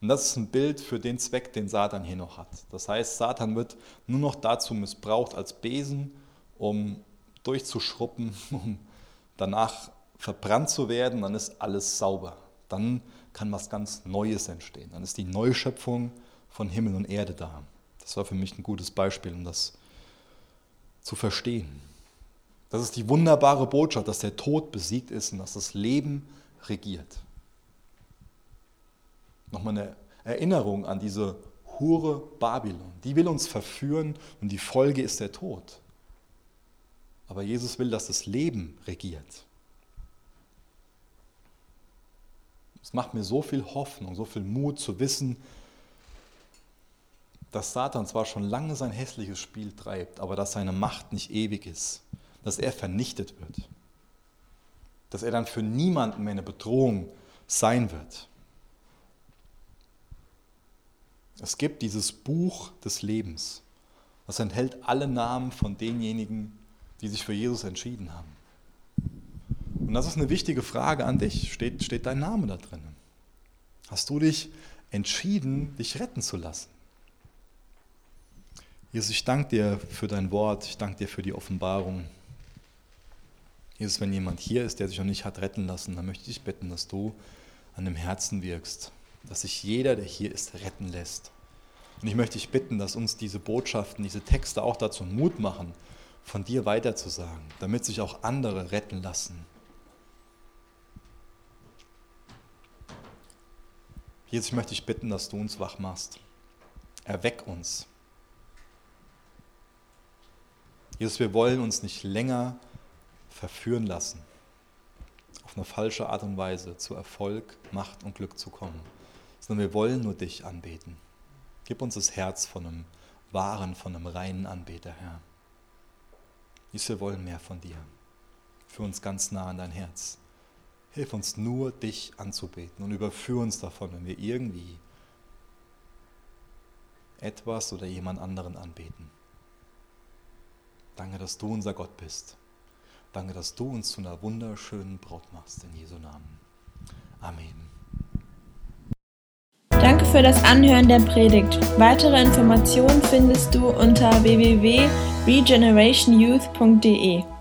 Und das ist ein Bild für den Zweck, den Satan hier noch hat. Das heißt, Satan wird nur noch dazu missbraucht als Besen, um durchzuschruppen, um danach verbrannt zu werden, dann ist alles sauber. Dann kann was ganz Neues entstehen. Dann ist die Neuschöpfung von Himmel und Erde da. Das war für mich ein gutes Beispiel, um das zu verstehen. Das ist die wunderbare Botschaft, dass der Tod besiegt ist und dass das Leben regiert. Nochmal eine Erinnerung an diese Hure Babylon. Die will uns verführen und die Folge ist der Tod. Aber Jesus will, dass das Leben regiert. Es macht mir so viel Hoffnung, so viel Mut zu wissen, dass Satan zwar schon lange sein hässliches Spiel treibt, aber dass seine Macht nicht ewig ist dass er vernichtet wird. Dass er dann für niemanden mehr eine Bedrohung sein wird. Es gibt dieses Buch des Lebens. Das enthält alle Namen von denjenigen, die sich für Jesus entschieden haben. Und das ist eine wichtige Frage an dich. Steht, steht dein Name da drin? Hast du dich entschieden, dich retten zu lassen? Jesus, ich danke dir für dein Wort, ich danke dir für die Offenbarung. Jesus, wenn jemand hier ist, der sich noch nicht hat retten lassen, dann möchte ich bitten, dass du an dem Herzen wirkst, dass sich jeder, der hier ist, retten lässt. Und ich möchte dich bitten, dass uns diese Botschaften, diese Texte auch dazu Mut machen, von dir weiterzusagen, damit sich auch andere retten lassen. Jesus, ich möchte dich bitten, dass du uns wach machst. Erweck uns. Jesus, wir wollen uns nicht länger verführen lassen, auf eine falsche Art und Weise zu Erfolg, Macht und Glück zu kommen, sondern wir wollen nur dich anbeten. Gib uns das Herz von einem wahren, von einem reinen Anbeter, Herr. Jesus, wir wollen mehr von dir. Für uns ganz nah an dein Herz. Hilf uns nur, dich anzubeten und überführ uns davon, wenn wir irgendwie etwas oder jemand anderen anbeten. Danke, dass du unser Gott bist. Danke, dass du uns zu einer wunderschönen Braut machst. In Jesu Namen. Amen. Danke für das Anhören der Predigt. Weitere Informationen findest du unter www.regenerationyouth.de.